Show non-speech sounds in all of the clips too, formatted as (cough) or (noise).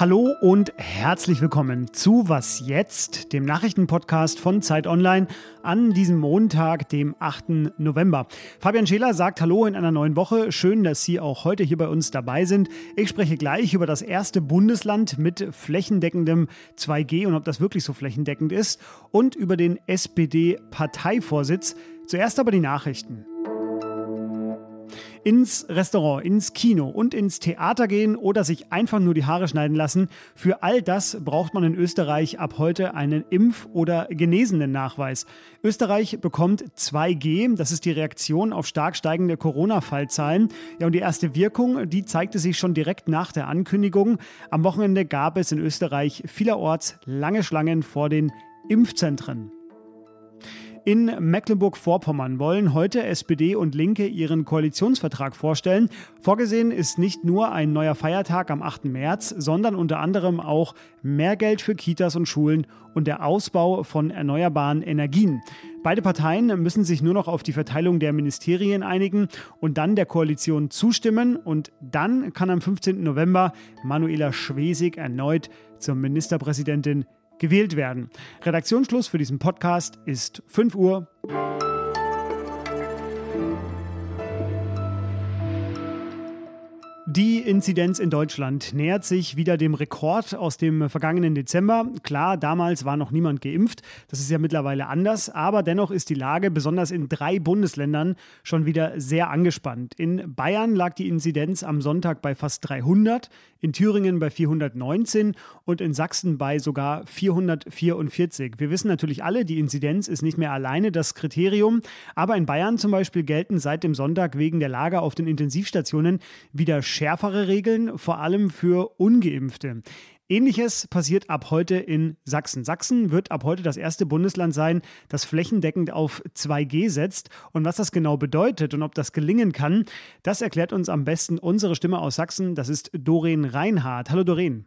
Hallo und herzlich willkommen zu Was jetzt, dem Nachrichtenpodcast von Zeit Online an diesem Montag, dem 8. November. Fabian Scheler sagt Hallo in einer neuen Woche. Schön, dass Sie auch heute hier bei uns dabei sind. Ich spreche gleich über das erste Bundesland mit flächendeckendem 2G und ob das wirklich so flächendeckend ist und über den SPD-Parteivorsitz. Zuerst aber die Nachrichten ins Restaurant, ins Kino und ins Theater gehen oder sich einfach nur die Haare schneiden lassen. Für all das braucht man in Österreich ab heute einen Impf- oder genesenen Nachweis. Österreich bekommt 2G, das ist die Reaktion auf stark steigende Corona-Fallzahlen. Ja, und die erste Wirkung, die zeigte sich schon direkt nach der Ankündigung. Am Wochenende gab es in Österreich vielerorts lange Schlangen vor den Impfzentren. In Mecklenburg-Vorpommern wollen heute SPD und Linke ihren Koalitionsvertrag vorstellen. Vorgesehen ist nicht nur ein neuer Feiertag am 8. März, sondern unter anderem auch mehr Geld für Kitas und Schulen und der Ausbau von erneuerbaren Energien. Beide Parteien müssen sich nur noch auf die Verteilung der Ministerien einigen und dann der Koalition zustimmen. Und dann kann am 15. November Manuela Schwesig erneut zur Ministerpräsidentin gewählt werden. Redaktionsschluss für diesen Podcast ist 5 Uhr. Die Inzidenz in Deutschland nähert sich wieder dem Rekord aus dem vergangenen Dezember. Klar, damals war noch niemand geimpft. Das ist ja mittlerweile anders. Aber dennoch ist die Lage besonders in drei Bundesländern schon wieder sehr angespannt. In Bayern lag die Inzidenz am Sonntag bei fast 300, in Thüringen bei 419 und in Sachsen bei sogar 444. Wir wissen natürlich alle, die Inzidenz ist nicht mehr alleine das Kriterium. Aber in Bayern zum Beispiel gelten seit dem Sonntag wegen der Lage auf den Intensivstationen wieder schärfere Regeln, vor allem für ungeimpfte. Ähnliches passiert ab heute in Sachsen. Sachsen wird ab heute das erste Bundesland sein, das flächendeckend auf 2G setzt. Und was das genau bedeutet und ob das gelingen kann, das erklärt uns am besten unsere Stimme aus Sachsen. Das ist Doreen Reinhardt. Hallo Doreen.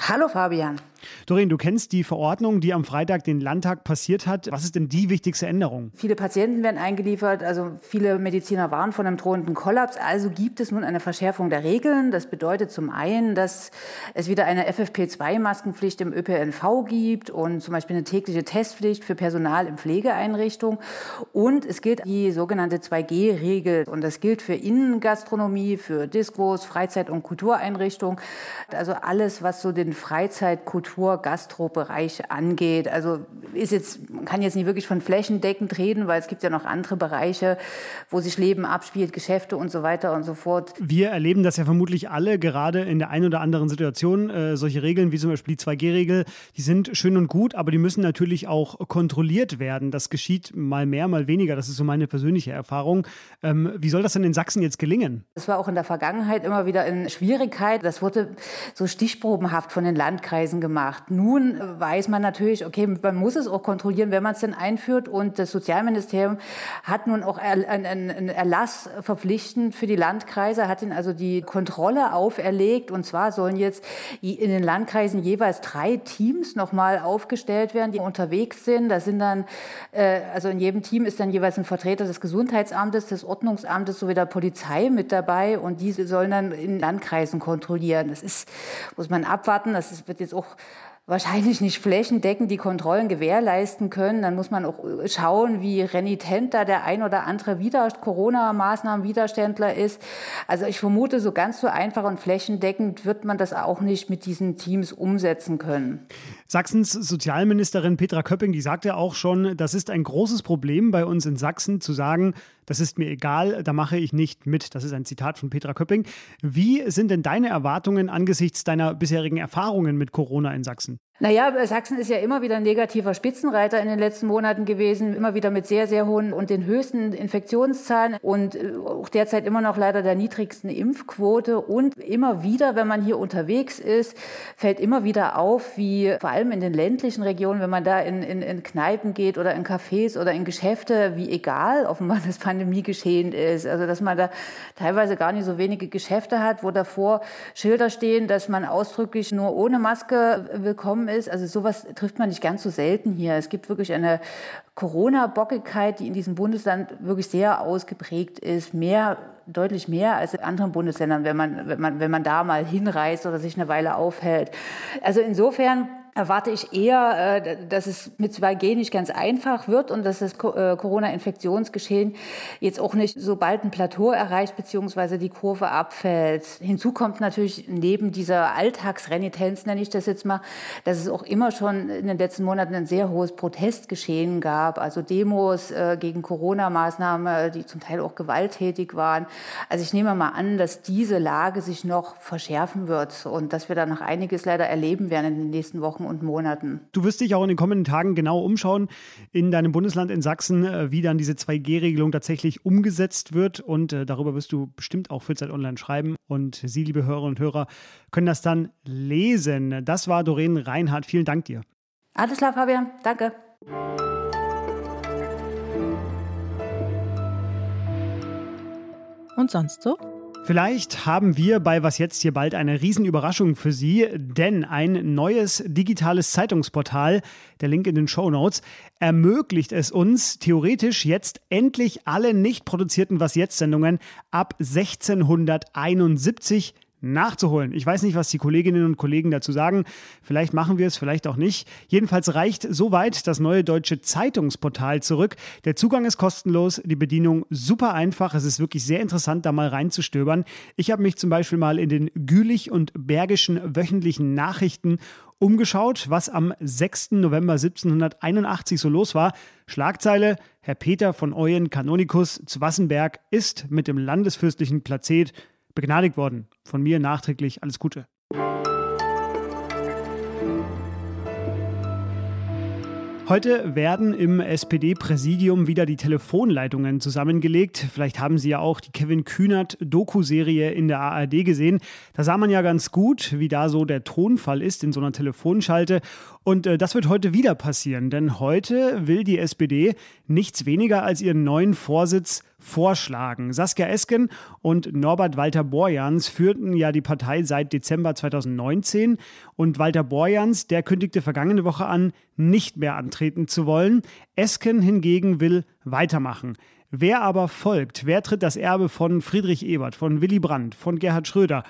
Hallo Fabian. Doreen, du kennst die Verordnung, die am Freitag den Landtag passiert hat. Was ist denn die wichtigste Änderung? Viele Patienten werden eingeliefert, also viele Mediziner waren von einem drohenden Kollaps. Also gibt es nun eine Verschärfung der Regeln. Das bedeutet zum einen, dass es wieder eine FFP2-Maskenpflicht im ÖPNV gibt und zum Beispiel eine tägliche Testpflicht für Personal in Pflegeeinrichtungen. Und es gilt die sogenannte 2G-Regel. Und das gilt für Innengastronomie, für Diskos, Freizeit- und Kultureinrichtungen. Also alles, was so den Freizeit-, Kultur- Kultur-Gastro-Bereich angeht. Also ist jetzt, man kann jetzt nicht wirklich von flächendeckend reden, weil es gibt ja noch andere Bereiche, wo sich Leben abspielt, Geschäfte und so weiter und so fort. Wir erleben das ja vermutlich alle gerade in der einen oder anderen Situation. Äh, solche Regeln wie zum Beispiel die 2G-Regel, die sind schön und gut, aber die müssen natürlich auch kontrolliert werden. Das geschieht mal mehr, mal weniger. Das ist so meine persönliche Erfahrung. Ähm, wie soll das denn in Sachsen jetzt gelingen? Das war auch in der Vergangenheit immer wieder eine Schwierigkeit. Das wurde so stichprobenhaft von den Landkreisen gemacht gemacht. Nun weiß man natürlich, okay, man muss es auch kontrollieren, wenn man es denn einführt. Und das Sozialministerium hat nun auch einen Erlass verpflichtend für die Landkreise, hat ihnen also die Kontrolle auferlegt. Und zwar sollen jetzt in den Landkreisen jeweils drei Teams nochmal aufgestellt werden, die unterwegs sind. Da sind dann, äh, also in jedem Team ist dann jeweils ein Vertreter des Gesundheitsamtes, des Ordnungsamtes sowie der Polizei mit dabei. Und diese sollen dann in Landkreisen kontrollieren. Das ist, muss man abwarten. Das wird jetzt auch wahrscheinlich nicht flächendeckend die Kontrollen gewährleisten können. Dann muss man auch schauen, wie renitent da der ein oder andere Corona-Maßnahmen-Widerständler ist. Also ich vermute, so ganz so einfach und flächendeckend wird man das auch nicht mit diesen Teams umsetzen können. Sachsens Sozialministerin Petra Köpping, die sagte auch schon, das ist ein großes Problem bei uns in Sachsen zu sagen, das ist mir egal, da mache ich nicht mit. Das ist ein Zitat von Petra Köpping. Wie sind denn deine Erwartungen angesichts deiner bisherigen Erfahrungen mit Corona in Sachsen? Naja, Sachsen ist ja immer wieder ein negativer Spitzenreiter in den letzten Monaten gewesen, immer wieder mit sehr, sehr hohen und den höchsten Infektionszahlen und äh, auch derzeit immer noch leider der niedrigsten Impfquote. Und immer wieder, wenn man hier unterwegs ist, fällt immer wieder auf, wie vor allem in den ländlichen Regionen, wenn man da in, in, in Kneipen geht oder in Cafés oder in Geschäfte, wie egal offenbar das Pandemiegeschehen ist. Also dass man da teilweise gar nicht so wenige Geschäfte hat, wo davor Schilder stehen, dass man ausdrücklich nur ohne Maske willkommen ist. Also sowas trifft man nicht ganz so selten hier. Es gibt wirklich eine Corona-Bockigkeit, die in diesem Bundesland wirklich sehr ausgeprägt ist. Mehr deutlich mehr als in anderen Bundesländern, wenn man, wenn man, wenn man da mal hinreist oder sich eine Weile aufhält. Also insofern erwarte ich eher, äh, dass es mit 2G nicht ganz einfach wird und dass das äh, Corona-Infektionsgeschehen jetzt auch nicht so bald ein Plateau erreicht beziehungsweise die Kurve abfällt. Hinzu kommt natürlich neben dieser Alltagsrenitenz, nenne ich das jetzt mal, dass es auch immer schon in den letzten Monaten ein sehr hohes Protestgeschehen gab, also Demos äh, gegen Corona-Maßnahmen, die zum Teil auch gewalttätig waren. Also ich nehme mal an, dass diese Lage sich noch verschärfen wird und dass wir da noch einiges leider erleben werden in den nächsten Wochen und Monaten. Du wirst dich auch in den kommenden Tagen genau umschauen in deinem Bundesland in Sachsen, äh, wie dann diese 2G-Regelung tatsächlich umgesetzt wird. Und äh, darüber wirst du bestimmt auch für Zeit Online schreiben. Und Sie, liebe Hörerinnen und Hörer, können das dann lesen. Das war Doreen Reinhardt. Vielen Dank dir. Alles klar, Fabian. Danke. Und sonst so? Vielleicht haben wir bei Was jetzt hier bald eine Riesenüberraschung für Sie, denn ein neues digitales Zeitungsportal, der Link in den Show Notes, ermöglicht es uns theoretisch jetzt endlich alle nicht produzierten Was jetzt Sendungen ab 1671 nachzuholen. Ich weiß nicht, was die Kolleginnen und Kollegen dazu sagen. Vielleicht machen wir es, vielleicht auch nicht. Jedenfalls reicht soweit das neue deutsche Zeitungsportal zurück. Der Zugang ist kostenlos, die Bedienung super einfach. Es ist wirklich sehr interessant, da mal reinzustöbern. Ich habe mich zum Beispiel mal in den Gülich und Bergischen wöchentlichen Nachrichten umgeschaut, was am 6. November 1781 so los war. Schlagzeile: Herr Peter von Euyen Kanonikus zu Wassenberg ist mit dem landesfürstlichen Plazet begnadigt worden. Von mir nachträglich alles Gute. Heute werden im SPD-Präsidium wieder die Telefonleitungen zusammengelegt. Vielleicht haben Sie ja auch die Kevin Kühnert-Doku-Serie in der ARD gesehen. Da sah man ja ganz gut, wie da so der Tonfall ist in so einer Telefonschalte. Und äh, das wird heute wieder passieren, denn heute will die SPD nichts weniger als ihren neuen Vorsitz vorschlagen. Saskia Esken und Norbert Walter Borjans führten ja die Partei seit Dezember 2019 und Walter Borjans, der kündigte vergangene Woche an, nicht mehr antreten zu wollen. Esken hingegen will weitermachen. Wer aber folgt, wer tritt das Erbe von Friedrich Ebert, von Willy Brandt, von Gerhard Schröder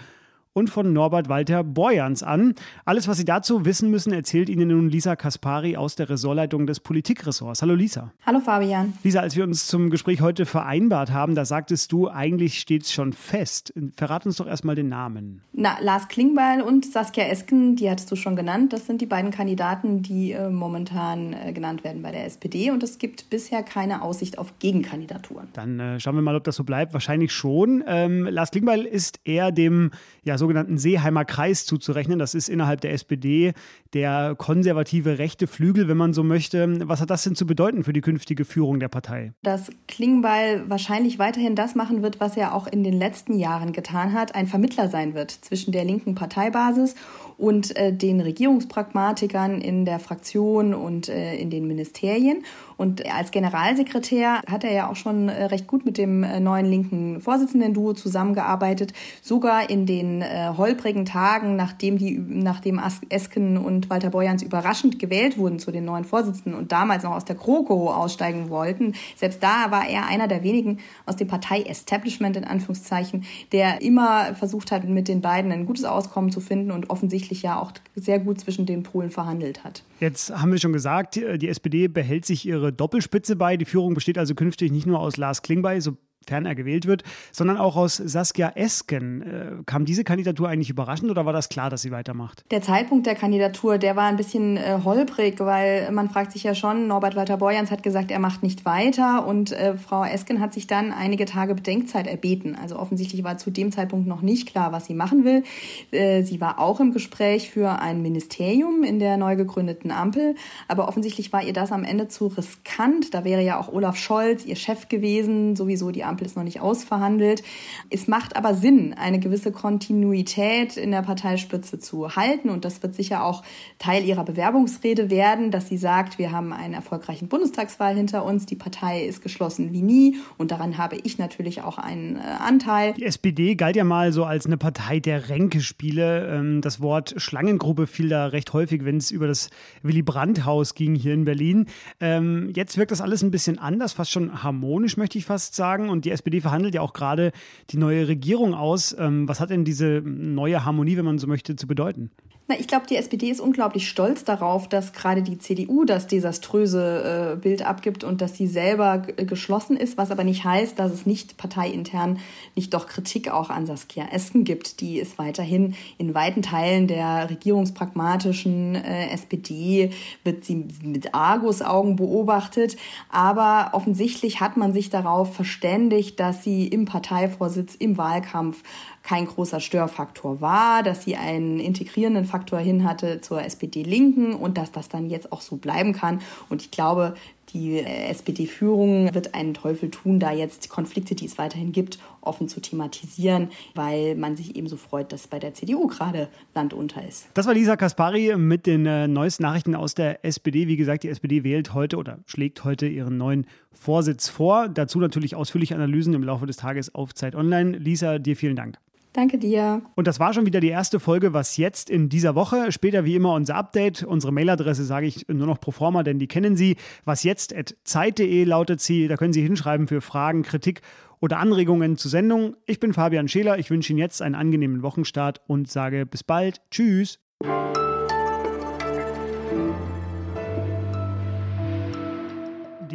und von Norbert Walter Borjans an. Alles, was Sie dazu wissen müssen, erzählt Ihnen nun Lisa Kaspari aus der Ressortleitung des Politikressorts. Hallo Lisa. Hallo Fabian. Lisa, als wir uns zum Gespräch heute vereinbart haben, da sagtest du, eigentlich steht es schon fest. Verrat uns doch erstmal den Namen. Na, Lars Klingbeil und Saskia Esken, die hattest du schon genannt. Das sind die beiden Kandidaten, die äh, momentan äh, genannt werden bei der SPD. Und es gibt bisher keine Aussicht auf Gegenkandidaturen. Dann äh, schauen wir mal, ob das so bleibt. Wahrscheinlich schon. Ähm, Lars Klingbeil ist eher dem ja, so sogenannten Seeheimer Kreis zuzurechnen. Das ist innerhalb der SPD der konservative rechte Flügel, wenn man so möchte. Was hat das denn zu bedeuten für die künftige Führung der Partei? Dass Klingbeil wahrscheinlich weiterhin das machen wird, was er auch in den letzten Jahren getan hat, ein Vermittler sein wird zwischen der linken Parteibasis und äh, den Regierungspragmatikern in der Fraktion und äh, in den Ministerien. Und als Generalsekretär hat er ja auch schon äh, recht gut mit dem äh, neuen linken Vorsitzenden-Duo zusammengearbeitet. Sogar in den äh, holprigen Tagen, nachdem, die, nachdem Esken und Walter Borjans überraschend gewählt wurden zu den neuen Vorsitzenden und damals noch aus der GroKo aussteigen wollten. Selbst da war er einer der wenigen aus dem Partei-Establishment in Anführungszeichen, der immer versucht hat, mit den beiden ein gutes Auskommen zu finden und offensichtlich ja auch sehr gut zwischen den Polen verhandelt hat. Jetzt haben wir schon gesagt, die SPD behält sich ihre Doppelspitze bei. Die Führung besteht also künftig nicht nur aus Lars Klingbeil, so fern er gewählt wird, sondern auch aus Saskia Esken. Äh, kam diese Kandidatur eigentlich überraschend oder war das klar, dass sie weitermacht? Der Zeitpunkt der Kandidatur, der war ein bisschen äh, holprig, weil man fragt sich ja schon, Norbert Walter Borjans hat gesagt, er macht nicht weiter und äh, Frau Esken hat sich dann einige Tage Bedenkzeit erbeten. Also offensichtlich war zu dem Zeitpunkt noch nicht klar, was sie machen will. Äh, sie war auch im Gespräch für ein Ministerium in der neu gegründeten Ampel, aber offensichtlich war ihr das am Ende zu riskant. Da wäre ja auch Olaf Scholz ihr Chef gewesen, sowieso die Ampel Ampel ist noch nicht ausverhandelt. Es macht aber Sinn, eine gewisse Kontinuität in der Parteispitze zu halten. Und das wird sicher auch Teil ihrer Bewerbungsrede werden, dass sie sagt, wir haben einen erfolgreichen Bundestagswahl hinter uns, die Partei ist geschlossen wie nie. Und daran habe ich natürlich auch einen äh, Anteil. Die SPD galt ja mal so als eine Partei der Ränkespiele. Ähm, das Wort Schlangengruppe fiel da recht häufig, wenn es über das Willy Brandt-Haus ging hier in Berlin. Ähm, jetzt wirkt das alles ein bisschen anders, fast schon harmonisch, möchte ich fast sagen. Und die SPD verhandelt ja auch gerade die neue Regierung aus. Ähm, was hat denn diese neue Harmonie, wenn man so möchte, zu bedeuten? Na, ich glaube, die SPD ist unglaublich stolz darauf, dass gerade die CDU das desaströse äh, Bild abgibt und dass sie selber geschlossen ist, was aber nicht heißt, dass es nicht parteiintern nicht doch Kritik auch an Saskia Esken gibt. Die ist weiterhin in weiten Teilen der regierungspragmatischen äh, SPD, wird sie mit Argusaugen beobachtet. Aber offensichtlich hat man sich darauf verständigt, dass sie im Parteivorsitz, im Wahlkampf kein großer Störfaktor war, dass sie einen integrierenden Faktor hin hatte zur SPD-Linken und dass das dann jetzt auch so bleiben kann. Und ich glaube, die SPD-Führung wird einen Teufel tun, da jetzt Konflikte, die es weiterhin gibt, offen zu thematisieren, weil man sich eben so freut, dass bei der CDU gerade Land unter ist. Das war Lisa Kaspari mit den äh, neuesten Nachrichten aus der SPD. Wie gesagt, die SPD wählt heute oder schlägt heute ihren neuen Vorsitz vor. Dazu natürlich ausführliche Analysen im Laufe des Tages auf Zeit Online. Lisa, dir vielen Dank. Danke dir. Und das war schon wieder die erste Folge, was jetzt in dieser Woche. Später wie immer unser Update. Unsere Mailadresse sage ich nur noch pro forma, denn die kennen Sie. Was jetzt at zeit.de lautet sie. Da können Sie hinschreiben für Fragen, Kritik oder Anregungen zur Sendung. Ich bin Fabian Scheler. Ich wünsche Ihnen jetzt einen angenehmen Wochenstart und sage bis bald. Tschüss.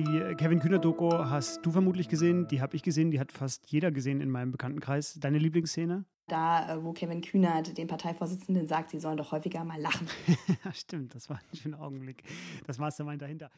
Die Kevin Kühner-Doku hast du vermutlich gesehen, die habe ich gesehen, die hat fast jeder gesehen in meinem Bekanntenkreis. Deine Lieblingsszene? Da, äh, wo Kevin Kühnert den Parteivorsitzenden sagt, sie sollen doch häufiger mal lachen. (laughs) Stimmt, das war ein schöner Augenblick. Das Mastermind dahinter.